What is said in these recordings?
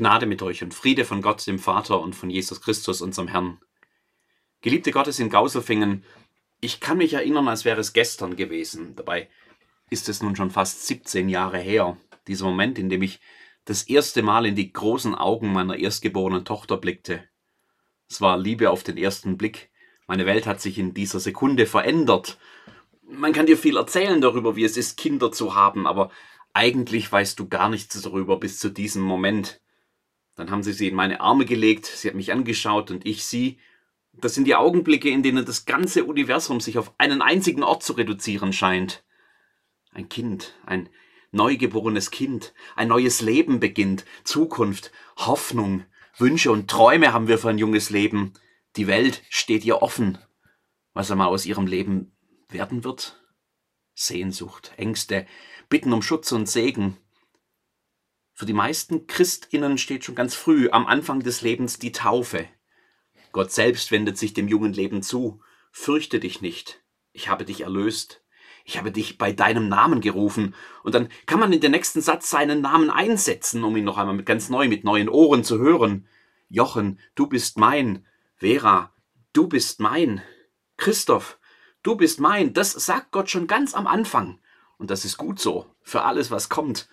Gnade mit euch und Friede von Gott, dem Vater und von Jesus Christus, unserem Herrn. Geliebte Gottes in Gauselfingen, ich kann mich erinnern, als wäre es gestern gewesen. Dabei ist es nun schon fast 17 Jahre her. Dieser Moment, in dem ich das erste Mal in die großen Augen meiner erstgeborenen Tochter blickte. Es war Liebe auf den ersten Blick. Meine Welt hat sich in dieser Sekunde verändert. Man kann dir viel erzählen darüber, wie es ist, Kinder zu haben, aber eigentlich weißt du gar nichts darüber bis zu diesem Moment. Dann haben sie sie in meine Arme gelegt, sie hat mich angeschaut und ich sie. Das sind die Augenblicke, in denen das ganze Universum sich auf einen einzigen Ort zu reduzieren scheint. Ein Kind, ein neugeborenes Kind, ein neues Leben beginnt, Zukunft, Hoffnung, Wünsche und Träume haben wir für ein junges Leben. Die Welt steht ihr offen. Was einmal aus ihrem Leben werden wird? Sehnsucht, Ängste, Bitten um Schutz und Segen, für die meisten Christinnen steht schon ganz früh am Anfang des Lebens die Taufe. Gott selbst wendet sich dem jungen Leben zu. Fürchte dich nicht. Ich habe dich erlöst. Ich habe dich bei deinem Namen gerufen. Und dann kann man in den nächsten Satz seinen Namen einsetzen, um ihn noch einmal ganz neu mit neuen Ohren zu hören. Jochen, du bist mein. Vera, du bist mein. Christoph, du bist mein. Das sagt Gott schon ganz am Anfang. Und das ist gut so. Für alles, was kommt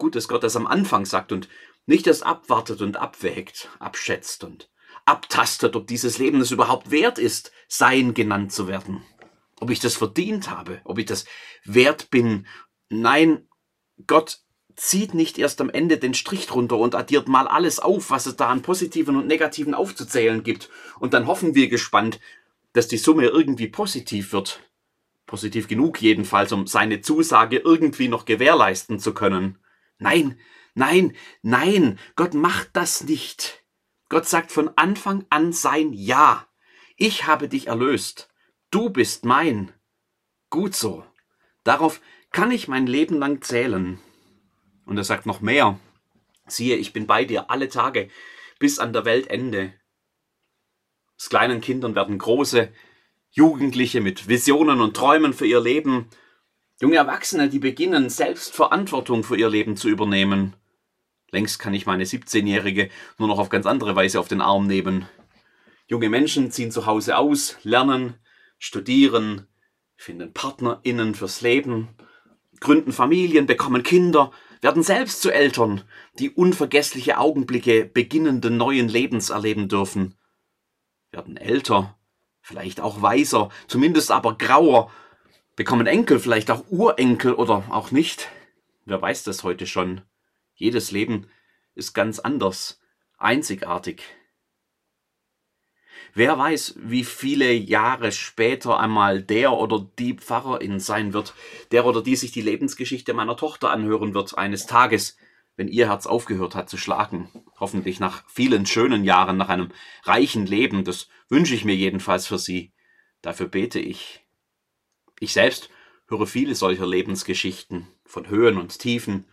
gut, dass Gott das am Anfang sagt und nicht erst abwartet und abwägt, abschätzt und abtastet, ob dieses Leben es überhaupt wert ist, sein genannt zu werden. Ob ich das verdient habe, ob ich das wert bin. Nein, Gott zieht nicht erst am Ende den Strich drunter und addiert mal alles auf, was es da an positiven und negativen aufzuzählen gibt. Und dann hoffen wir gespannt, dass die Summe irgendwie positiv wird. Positiv genug jedenfalls, um seine Zusage irgendwie noch gewährleisten zu können. Nein, nein, nein, Gott macht das nicht. Gott sagt von Anfang an sein Ja. Ich habe dich erlöst. Du bist mein. Gut so. Darauf kann ich mein Leben lang zählen. Und er sagt noch mehr. Siehe, ich bin bei dir alle Tage bis an der Weltende. Aus kleinen Kindern werden große Jugendliche mit Visionen und Träumen für ihr Leben Junge Erwachsene, die beginnen, selbst Verantwortung für ihr Leben zu übernehmen. Längst kann ich meine 17-Jährige nur noch auf ganz andere Weise auf den Arm nehmen. Junge Menschen ziehen zu Hause aus, lernen, studieren, finden PartnerInnen fürs Leben, gründen Familien, bekommen Kinder, werden selbst zu Eltern, die unvergessliche Augenblicke beginnenden neuen Lebens erleben dürfen, werden älter, vielleicht auch weiser, zumindest aber grauer bekommen Enkel, vielleicht auch Urenkel oder auch nicht. Wer weiß das heute schon? Jedes Leben ist ganz anders, einzigartig. Wer weiß, wie viele Jahre später einmal der oder die Pfarrerin sein wird, der oder die sich die Lebensgeschichte meiner Tochter anhören wird eines Tages, wenn ihr Herz aufgehört hat zu schlagen. Hoffentlich nach vielen schönen Jahren, nach einem reichen Leben, das wünsche ich mir jedenfalls für sie. Dafür bete ich. Ich selbst höre viele solcher Lebensgeschichten von Höhen und Tiefen,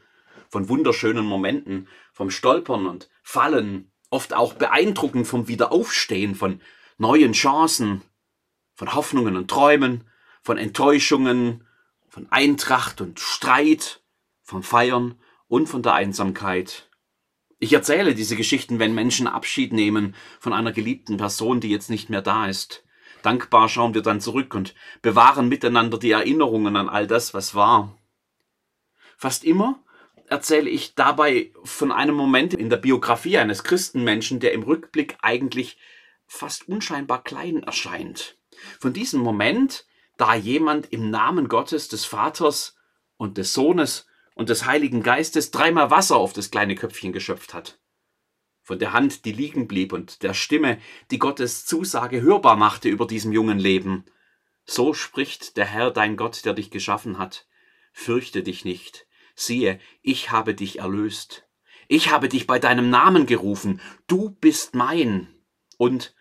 von wunderschönen Momenten, vom Stolpern und Fallen, oft auch beeindruckend vom Wiederaufstehen, von neuen Chancen, von Hoffnungen und Träumen, von Enttäuschungen, von Eintracht und Streit, vom Feiern und von der Einsamkeit. Ich erzähle diese Geschichten, wenn Menschen Abschied nehmen von einer geliebten Person, die jetzt nicht mehr da ist. Dankbar schauen wir dann zurück und bewahren miteinander die Erinnerungen an all das, was war. Fast immer erzähle ich dabei von einem Moment in der Biografie eines Christenmenschen, der im Rückblick eigentlich fast unscheinbar klein erscheint. Von diesem Moment, da jemand im Namen Gottes, des Vaters und des Sohnes und des Heiligen Geistes dreimal Wasser auf das kleine Köpfchen geschöpft hat von der Hand, die liegen blieb und der Stimme, die Gottes Zusage hörbar machte über diesem jungen Leben. So spricht der Herr dein Gott, der dich geschaffen hat. Fürchte dich nicht. Siehe, ich habe dich erlöst. Ich habe dich bei deinem Namen gerufen. Du bist mein. Und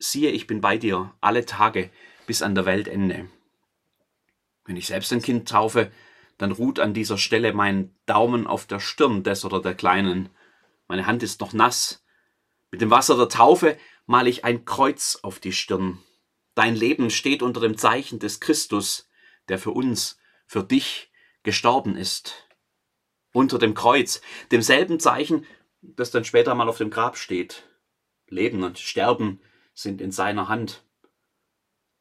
siehe, ich bin bei dir alle Tage bis an der Weltende. Wenn ich selbst ein Kind taufe, dann ruht an dieser Stelle mein Daumen auf der Stirn des oder der Kleinen. Meine Hand ist noch nass. Mit dem Wasser der Taufe male ich ein Kreuz auf die Stirn. Dein Leben steht unter dem Zeichen des Christus, der für uns, für dich gestorben ist. Unter dem Kreuz, demselben Zeichen, das dann später mal auf dem Grab steht. Leben und Sterben sind in seiner Hand.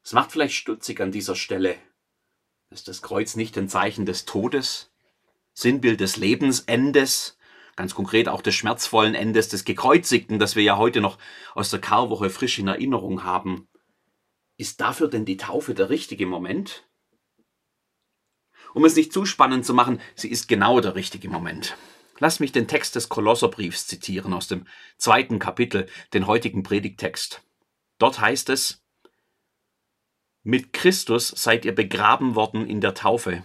Es macht vielleicht stutzig an dieser Stelle. Ist das Kreuz nicht ein Zeichen des Todes? Sinnbild des Lebensendes? Ganz konkret auch des schmerzvollen Endes des Gekreuzigten, das wir ja heute noch aus der Karwoche frisch in Erinnerung haben. Ist dafür denn die Taufe der richtige Moment? Um es nicht zu spannend zu machen, sie ist genau der richtige Moment. Lass mich den Text des Kolosserbriefs zitieren aus dem zweiten Kapitel, den heutigen Predigtext. Dort heißt es, mit Christus seid ihr begraben worden in der Taufe.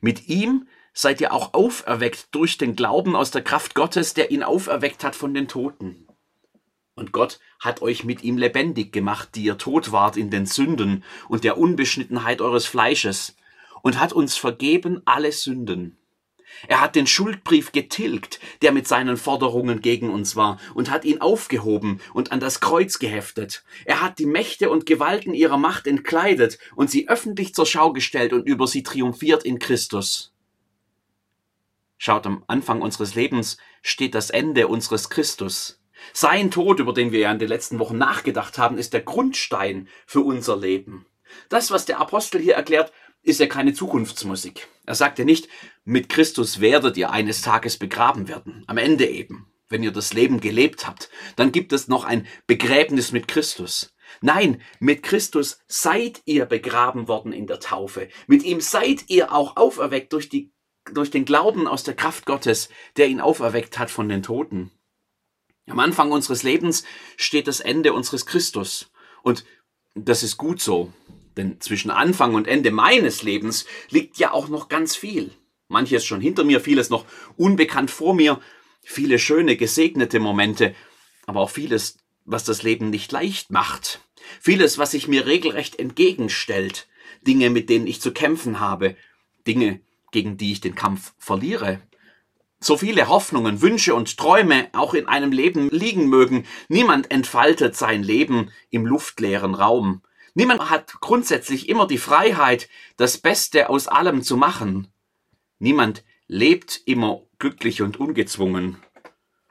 Mit ihm seid ihr auch auferweckt durch den Glauben aus der Kraft Gottes, der ihn auferweckt hat von den Toten. Und Gott hat euch mit ihm lebendig gemacht, die ihr tot wart in den Sünden und der Unbeschnittenheit eures Fleisches, und hat uns vergeben alle Sünden. Er hat den Schuldbrief getilgt, der mit seinen Forderungen gegen uns war, und hat ihn aufgehoben und an das Kreuz geheftet. Er hat die Mächte und Gewalten ihrer Macht entkleidet und sie öffentlich zur Schau gestellt und über sie triumphiert in Christus. Schaut, am Anfang unseres Lebens steht das Ende unseres Christus. Sein Tod, über den wir ja in den letzten Wochen nachgedacht haben, ist der Grundstein für unser Leben. Das, was der Apostel hier erklärt, ist ja keine Zukunftsmusik. Er sagt ja nicht, mit Christus werdet ihr eines Tages begraben werden. Am Ende eben. Wenn ihr das Leben gelebt habt, dann gibt es noch ein Begräbnis mit Christus. Nein, mit Christus seid ihr begraben worden in der Taufe. Mit ihm seid ihr auch auferweckt durch, die, durch den Glauben aus der Kraft Gottes, der ihn auferweckt hat von den Toten. Am Anfang unseres Lebens steht das Ende unseres Christus. Und das ist gut so. Denn zwischen Anfang und Ende meines Lebens liegt ja auch noch ganz viel. Manches schon hinter mir, vieles noch unbekannt vor mir, viele schöne, gesegnete Momente, aber auch vieles, was das Leben nicht leicht macht. Vieles, was sich mir regelrecht entgegenstellt. Dinge, mit denen ich zu kämpfen habe. Dinge, gegen die ich den Kampf verliere. So viele Hoffnungen, Wünsche und Träume auch in einem Leben liegen mögen, niemand entfaltet sein Leben im luftleeren Raum. Niemand hat grundsätzlich immer die Freiheit, das Beste aus allem zu machen. Niemand lebt immer glücklich und ungezwungen.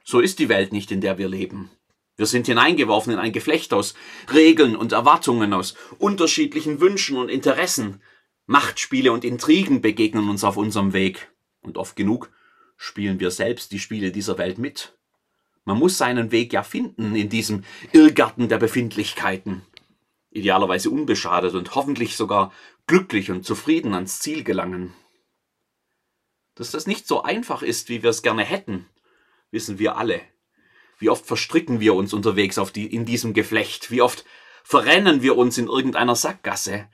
So ist die Welt nicht, in der wir leben. Wir sind hineingeworfen in ein Geflecht aus Regeln und Erwartungen, aus unterschiedlichen Wünschen und Interessen. Machtspiele und Intrigen begegnen uns auf unserem Weg. Und oft genug spielen wir selbst die Spiele dieser Welt mit. Man muss seinen Weg ja finden in diesem Irrgarten der Befindlichkeiten idealerweise unbeschadet und hoffentlich sogar glücklich und zufrieden ans Ziel gelangen. Dass das nicht so einfach ist, wie wir es gerne hätten, wissen wir alle. Wie oft verstricken wir uns unterwegs die, in diesem Geflecht, wie oft verrennen wir uns in irgendeiner Sackgasse,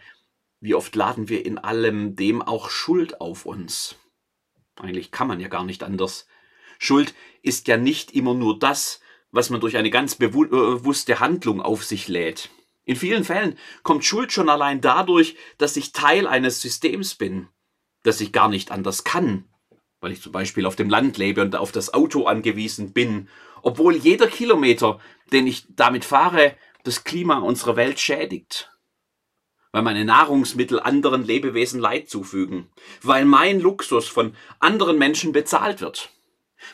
wie oft laden wir in allem dem auch Schuld auf uns. Eigentlich kann man ja gar nicht anders. Schuld ist ja nicht immer nur das, was man durch eine ganz bewusste Handlung auf sich lädt. In vielen Fällen kommt Schuld schon allein dadurch, dass ich Teil eines Systems bin, dass ich gar nicht anders kann, weil ich zum Beispiel auf dem Land lebe und auf das Auto angewiesen bin, obwohl jeder Kilometer, den ich damit fahre, das Klima unserer Welt schädigt. Weil meine Nahrungsmittel anderen Lebewesen Leid zufügen. Weil mein Luxus von anderen Menschen bezahlt wird.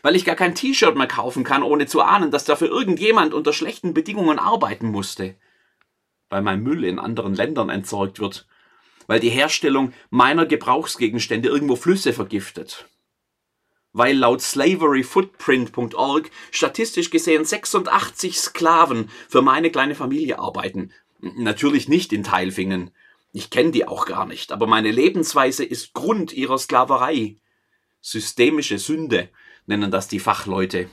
Weil ich gar kein T-Shirt mehr kaufen kann, ohne zu ahnen, dass dafür irgendjemand unter schlechten Bedingungen arbeiten musste weil mein Müll in anderen Ländern entsorgt wird, weil die Herstellung meiner Gebrauchsgegenstände irgendwo Flüsse vergiftet, weil laut slaveryfootprint.org statistisch gesehen 86 Sklaven für meine kleine Familie arbeiten. Natürlich nicht in Teilfingen. Ich kenne die auch gar nicht, aber meine Lebensweise ist Grund ihrer Sklaverei. Systemische Sünde nennen das die Fachleute.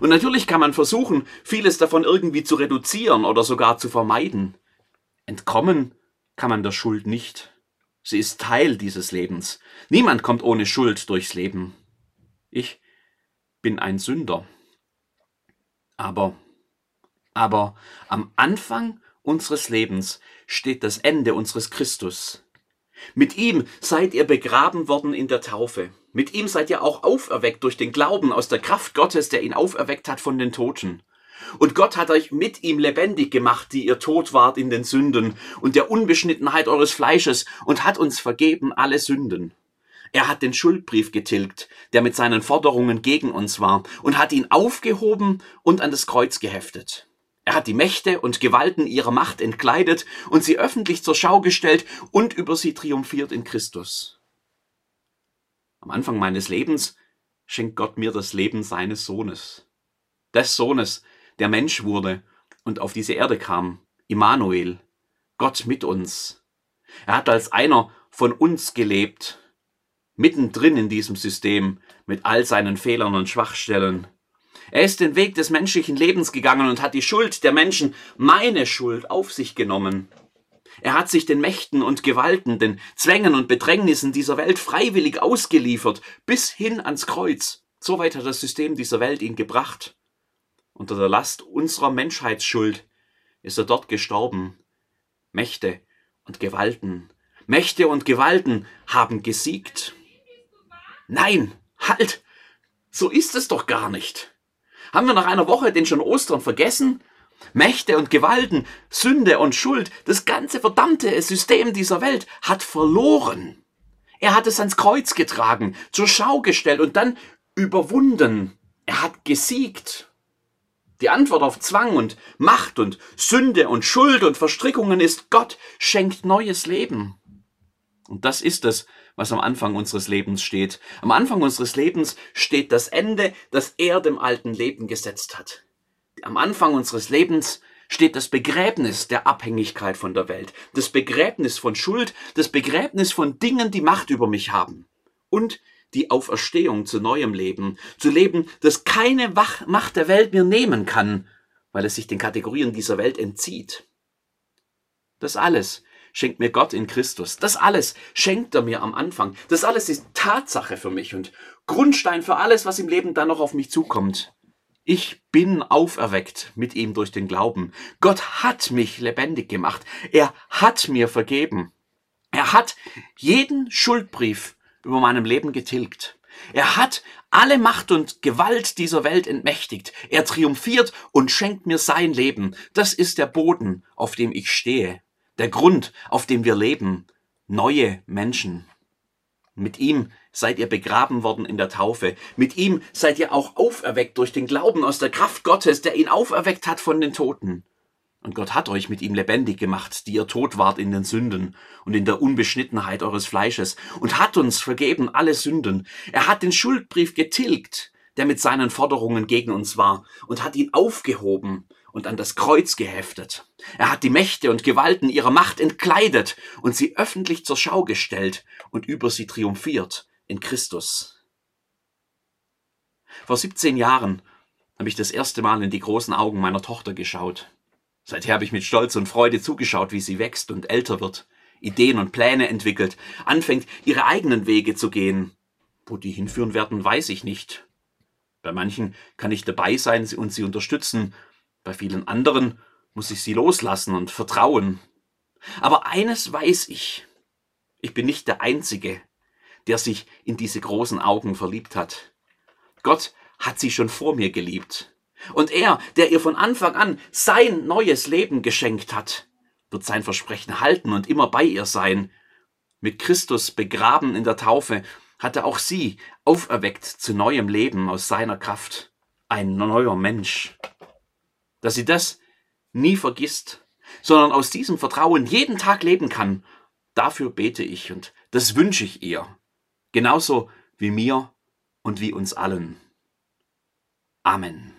Und natürlich kann man versuchen, vieles davon irgendwie zu reduzieren oder sogar zu vermeiden. Entkommen kann man der Schuld nicht. Sie ist Teil dieses Lebens. Niemand kommt ohne Schuld durchs Leben. Ich bin ein Sünder. Aber, aber am Anfang unseres Lebens steht das Ende unseres Christus. Mit ihm seid ihr begraben worden in der Taufe. Mit ihm seid ihr auch auferweckt durch den Glauben aus der Kraft Gottes, der ihn auferweckt hat von den Toten. Und Gott hat euch mit ihm lebendig gemacht, die ihr tot wart in den Sünden und der Unbeschnittenheit eures Fleisches und hat uns vergeben alle Sünden. Er hat den Schuldbrief getilgt, der mit seinen Forderungen gegen uns war, und hat ihn aufgehoben und an das Kreuz geheftet. Er hat die Mächte und Gewalten ihrer Macht entkleidet und sie öffentlich zur Schau gestellt und über sie triumphiert in Christus. Am Anfang meines Lebens schenkt Gott mir das Leben seines Sohnes. Des Sohnes, der Mensch wurde und auf diese Erde kam. Immanuel. Gott mit uns. Er hat als einer von uns gelebt, mittendrin in diesem System, mit all seinen Fehlern und Schwachstellen. Er ist den Weg des menschlichen Lebens gegangen und hat die Schuld der Menschen, meine Schuld, auf sich genommen. Er hat sich den Mächten und Gewalten, den Zwängen und Bedrängnissen dieser Welt freiwillig ausgeliefert, bis hin ans Kreuz. So weit hat das System dieser Welt ihn gebracht. Unter der Last unserer Menschheitsschuld ist er dort gestorben. Mächte und Gewalten, Mächte und Gewalten haben gesiegt. Nein, halt! So ist es doch gar nicht. Haben wir nach einer Woche den schon Ostern vergessen? Mächte und Gewalten, Sünde und Schuld, das ganze verdammte System dieser Welt hat verloren. Er hat es ans Kreuz getragen, zur Schau gestellt und dann überwunden. Er hat gesiegt. Die Antwort auf Zwang und Macht und Sünde und Schuld und Verstrickungen ist, Gott schenkt neues Leben. Und das ist es, was am Anfang unseres Lebens steht. Am Anfang unseres Lebens steht das Ende, das er dem alten Leben gesetzt hat. Am Anfang unseres Lebens steht das Begräbnis der Abhängigkeit von der Welt, das Begräbnis von Schuld, das Begräbnis von Dingen, die Macht über mich haben und die Auferstehung zu neuem Leben, zu Leben, das keine Macht der Welt mir nehmen kann, weil es sich den Kategorien dieser Welt entzieht. Das alles schenkt mir Gott in Christus. Das alles schenkt er mir am Anfang. Das alles ist Tatsache für mich und Grundstein für alles, was im Leben dann noch auf mich zukommt. Ich bin auferweckt mit ihm durch den Glauben. Gott hat mich lebendig gemacht. Er hat mir vergeben. Er hat jeden Schuldbrief über meinem Leben getilgt. Er hat alle Macht und Gewalt dieser Welt entmächtigt. Er triumphiert und schenkt mir sein Leben. Das ist der Boden, auf dem ich stehe der Grund, auf dem wir leben, neue Menschen. Mit ihm seid ihr begraben worden in der Taufe. Mit ihm seid ihr auch auferweckt durch den Glauben aus der Kraft Gottes, der ihn auferweckt hat von den Toten. Und Gott hat euch mit ihm lebendig gemacht, die ihr tot wart in den Sünden und in der Unbeschnittenheit eures Fleisches, und hat uns vergeben alle Sünden. Er hat den Schuldbrief getilgt, der mit seinen Forderungen gegen uns war, und hat ihn aufgehoben und an das Kreuz geheftet. Er hat die Mächte und Gewalten ihrer Macht entkleidet und sie öffentlich zur Schau gestellt und über sie triumphiert in Christus. Vor 17 Jahren habe ich das erste Mal in die großen Augen meiner Tochter geschaut. Seither habe ich mit Stolz und Freude zugeschaut, wie sie wächst und älter wird, Ideen und Pläne entwickelt, anfängt, ihre eigenen Wege zu gehen. Wo die hinführen werden, weiß ich nicht. Bei manchen kann ich dabei sein und sie unterstützen, bei vielen anderen muss ich sie loslassen und vertrauen. Aber eines weiß ich. Ich bin nicht der Einzige, der sich in diese großen Augen verliebt hat. Gott hat sie schon vor mir geliebt. Und er, der ihr von Anfang an sein neues Leben geschenkt hat, wird sein Versprechen halten und immer bei ihr sein. Mit Christus begraben in der Taufe hat er auch sie auferweckt zu neuem Leben aus seiner Kraft. Ein neuer Mensch dass sie das nie vergisst, sondern aus diesem Vertrauen jeden Tag leben kann. Dafür bete ich und das wünsche ich ihr. Genauso wie mir und wie uns allen. Amen.